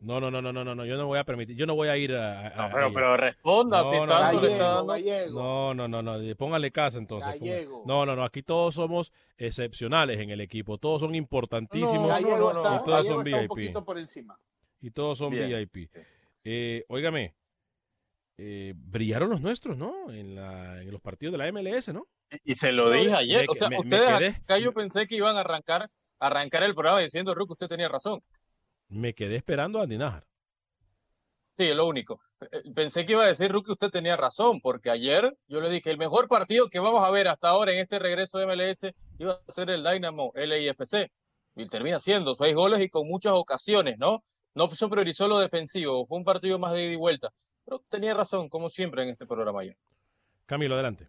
No, no, no, no, no, no, no, yo no voy a permitir, yo no voy a ir a... a- No, pero, a- pero responda, si No, tanto no, le está Gallego. No, no, no, no, póngale casa entonces. Gallego. No, no, no, aquí todos somos excepcionales en el equipo, todos son importantísimos No, Gallego no, no, está, y Gallego son está un VIP. poquito por encima. y todos son Bien. VIP. Eh, óigame, eh, brillaron los nuestros, ¿no? En, la, en los partidos de la MLS, ¿no? Y se lo dije ayer. Me- o sea, me- me ustedes quedé- acá yo pensé que iban a arrancar, arrancar el programa diciendo, Ruck, usted tenía razón. Me quedé esperando a Andy Nájar. Sí, es lo único. Eh, Pensé que iba a decir, Ruck, usted tenía razón, porque ayer yo le dije, el mejor partido que vamos a ver hasta ahora en este regreso de MLS iba a ser el Dynamo LIFC. Y termina siendo seis goles y con muchas ocasiones, ¿no? No se priorizó lo defensivo, fue un partido más de ida y vuelta. Pero tenía razón, como siempre en este programa ayer. Camilo, adelante.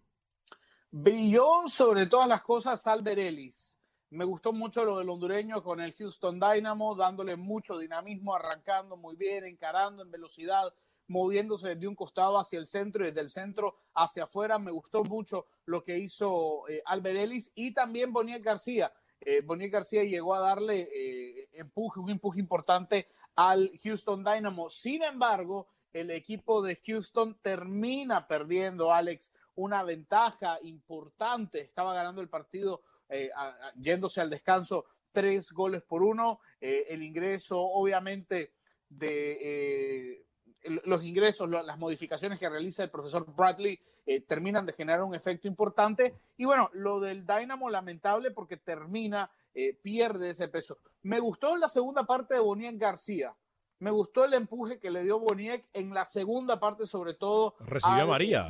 Brilló sobre todas las cosas Albert Ellis. Me gustó mucho lo del hondureño con el Houston Dynamo, dándole mucho dinamismo, arrancando muy bien, encarando en velocidad, moviéndose de un costado hacia el centro y desde el centro hacia afuera. Me gustó mucho lo que hizo eh, Albert Ellis y también Boniek García. Eh, García llegó a darle eh, empuje, un empuje importante al Houston Dynamo. Sin embargo, el equipo de Houston termina perdiendo, Alex, una ventaja importante, estaba ganando el partido eh, yéndose al descanso tres goles por uno, eh, el ingreso obviamente de los ingresos, las modificaciones que realiza el profesor Bradley terminan de generar un efecto importante y bueno, lo del Dynamo lamentable porque termina, pierde ese peso. Me gustó la segunda parte de Bonien García, me gustó el empuje que le dio Boniek en la segunda parte, sobre todo. Recibió a María.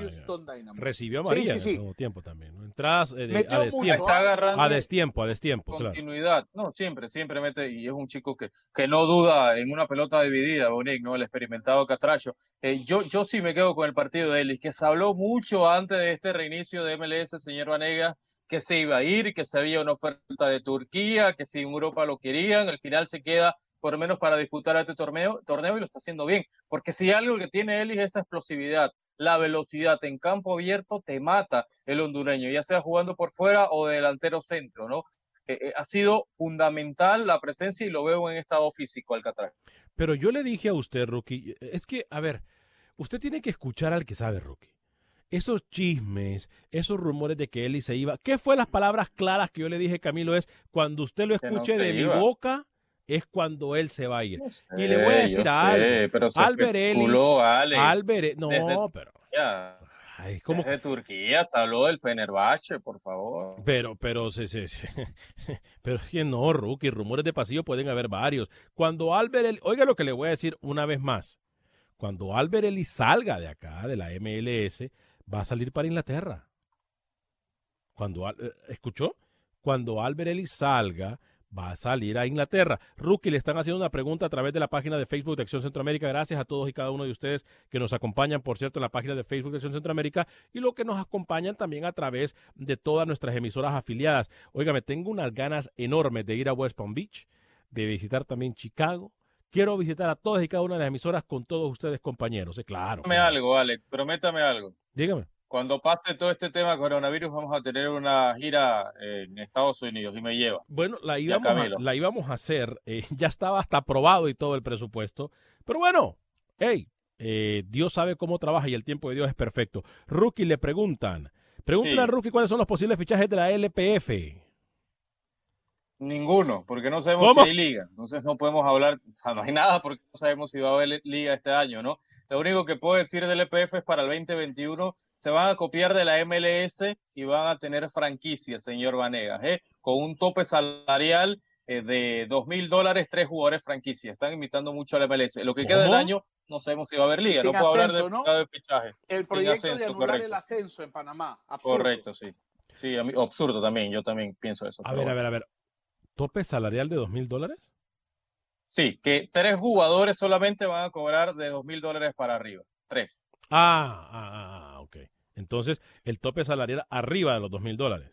Recibió a María en el segundo tiempo también. Entradas eh, a destiempo. a destiempo, a destiempo. Continuidad. No, siempre, siempre mete. Y es un chico que, que no duda en una pelota dividida, Boniek, ¿no? El experimentado Catracho. Eh, yo, yo sí me quedo con el partido de Ellis, que se habló mucho antes de este reinicio de MLS, señor Vanega, que se iba a ir, que se había una oferta de Turquía, que si en Europa lo querían, al final se queda por lo menos para disputar este torneo, torneo y lo está haciendo bien. Porque si algo que tiene él es esa explosividad, la velocidad en campo abierto te mata el hondureño, ya sea jugando por fuera o delantero centro, ¿no? Eh, eh, ha sido fundamental la presencia y lo veo en estado físico Alcatraz. Pero yo le dije a usted, Rookie, es que, a ver, usted tiene que escuchar al que sabe, Rookie. Esos chismes, esos rumores de que Eli se iba, ¿qué fue las palabras claras que yo le dije, Camilo? Es cuando usted lo escuche de mi boca, es cuando él se va a ir. y le voy a decir pero Albert Ellis, Albert, no, pero ya. como de Turquía se habló del Fenerbahce, por favor. Pero, pero, sí, sí, pero es que no, Rookie, rumores de pasillo pueden haber varios. Cuando Albert Ellis, oiga lo que le voy a decir una vez más. Cuando Albert Ellis salga de acá, de la MLS, va a salir para Inglaterra. Cuando, eh, ¿escuchó? Cuando Albert Ellis salga, va a salir a Inglaterra. Rookie, le están haciendo una pregunta a través de la página de Facebook de Acción Centroamérica. Gracias a todos y cada uno de ustedes que nos acompañan, por cierto, en la página de Facebook de Acción Centroamérica y lo que nos acompañan también a través de todas nuestras emisoras afiliadas. me tengo unas ganas enormes de ir a West Palm Beach, de visitar también Chicago. Quiero visitar a todas y cada una de las emisoras con todos ustedes, compañeros. Eh, claro. Prométame algo, Alex. Prométame algo. Dígame cuando pase todo este tema coronavirus vamos a tener una gira en Estados Unidos y me lleva. Bueno, la íbamos, a, la íbamos a hacer, eh, ya estaba hasta aprobado y todo el presupuesto, pero bueno, hey, eh, Dios sabe cómo trabaja y el tiempo de Dios es perfecto. Rookie le preguntan, pregúntale a Rookie cuáles son los posibles fichajes de la LPF. Ninguno, porque no sabemos si hay liga. Entonces no podemos hablar, o sea, no hay nada porque no sabemos si va a haber liga este año, ¿no? Lo único que puedo decir del EPF es para el 2021 se van a copiar de la MLS y van a tener franquicias, señor Vanegas, ¿eh? Con un tope salarial eh, de dos mil dólares, tres jugadores franquicias. Están invitando mucho a la MLS. Lo que queda del año, no sabemos si va a haber liga. no puedo hablar de, ¿no? de fichaje. El proyecto de anular el ascenso en Panamá. Correcto, sí. Sí, absurdo también. Yo también pienso eso. A ver, a ver, a ver tope salarial de dos mil dólares? Sí, que tres jugadores solamente van a cobrar de dos mil dólares para arriba. Tres. Ah, ah, ah, ah, ok. Entonces, el tope salarial arriba de los dos mil dólares.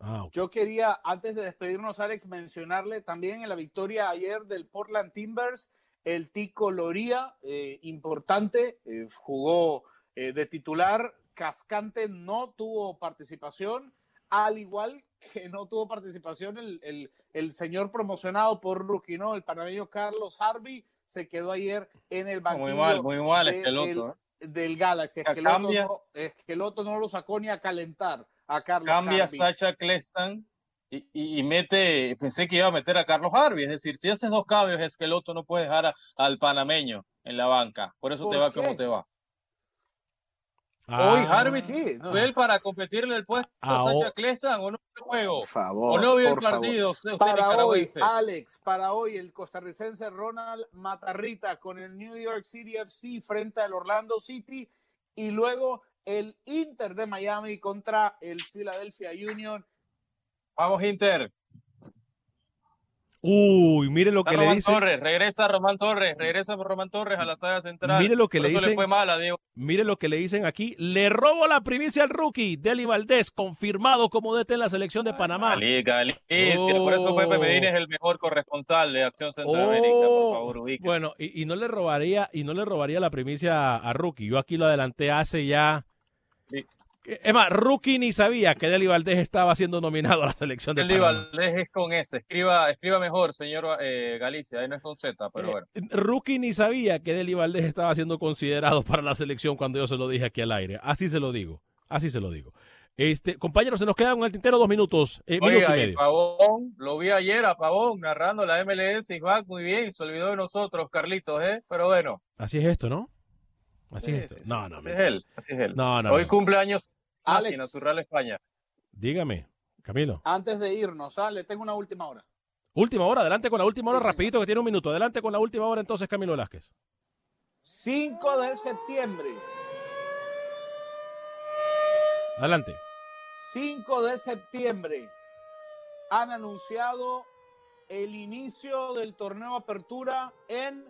Ah, Yo quería, antes de despedirnos, Alex, mencionarle también en la victoria ayer del Portland Timbers, el Tico Loría, eh, importante, eh, jugó eh, de titular, Cascante no tuvo participación, al igual que no tuvo participación el, el, señor promocionado por Rookie, ¿no? El panameño Carlos Harvey se quedó ayer en el banquillo. Muy mal, muy mal, Esqueloto. ¿eh? del Galaxy. Esqueloto no, Esqueloto no lo sacó ni a calentar a Carlos Cambia Sacha Clestan y, y, mete, pensé que iba a meter a Carlos Harvey. Es decir, si haces dos cambios, Esqueloto no puede dejar al panameño en la banca. Por eso te va como te va. Hoy ah. Harvey él para competirle el puesto a Sacha Clesan o no el juego. Por favor, o no vio el partido. para hoy, Alex, para hoy el costarricense Ronald Matarrita con el New York City FC frente al Orlando City y luego el Inter de Miami contra el Philadelphia Union. Vamos Inter. Uy, mire lo que le dice. Torres, regresa Román Torres, regresa Román Torres a la saga central. Mire lo que le dicen. Mire lo que le dicen aquí. Le robo la primicia al rookie, Deli Valdés, confirmado como DT en la selección de Panamá. Liga, por eso Pepe Medina es el mejor corresponsal de Acción Centroamérica, por oh, favor, Bueno, y, no le robaría, y no le robaría la primicia a, rookie. Yo aquí lo adelanté hace ya Emma, Rookie ni sabía que Deli Valdés estaba siendo nominado a la selección de Deli Valdés es con S. Escriba, escriba mejor, señor eh, Galicia. Ahí no es con Z, pero bueno. Eh, Rookie ni sabía que Deli Valdés estaba siendo considerado para la selección cuando yo se lo dije aquí al aire. Así se lo digo. Así se lo digo. Este, compañeros, se nos queda un el tintero dos minutos. Eh, Oiga, y Pavón, lo vi ayer a Pavón narrando la MLS y Juan muy bien, se olvidó de nosotros, Carlitos, ¿eh? Pero bueno. Así es esto, ¿no? Así es esto. no, no. Así es él, así es él. No, no. Hoy cumpleaños Alex. Natural España. Dígame, Camilo. Antes de irnos, ¿ah? le tengo una última hora. Última hora, adelante con la última hora, Sí, rapidito que tiene un minuto. Adelante con la última hora entonces, Camilo Velázquez. 5 de septiembre. Adelante. 5 de septiembre han anunciado el inicio del torneo Apertura en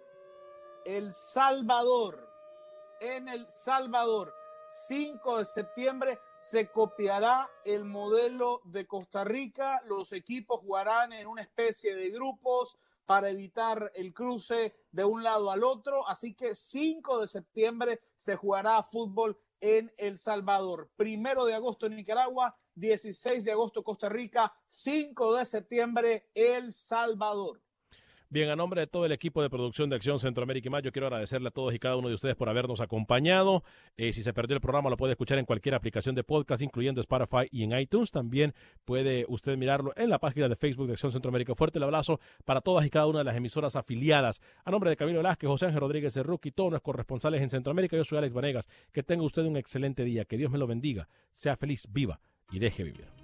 El Salvador. En El Salvador. 5 de septiembre se copiará el modelo de Costa Rica. Los equipos jugarán en una especie de grupos para evitar el cruce de un lado al otro. Así que 5 de septiembre se jugará fútbol en El Salvador. Primero de agosto en Nicaragua, 16 de agosto Costa Rica, 5 de septiembre El Salvador. Bien, a nombre de todo el equipo de producción de Acción Centroamérica y más, yo quiero agradecerle a todos y cada uno de ustedes por habernos acompañado. Eh, si se perdió el programa, lo puede escuchar en cualquier aplicación de podcast, incluyendo Spotify y en iTunes. También puede usted mirarlo en la página de Facebook de Acción Centroamérica. Fuerte el abrazo para todas y cada una de las emisoras afiliadas. A nombre de Camilo Velázquez, José Ángel Rodríguez Cerruqui, todos nuestros corresponsales en Centroamérica, yo soy Alex Vanegas. Que tenga usted un excelente día. Que Dios me lo bendiga. Sea feliz, viva y deje vivir.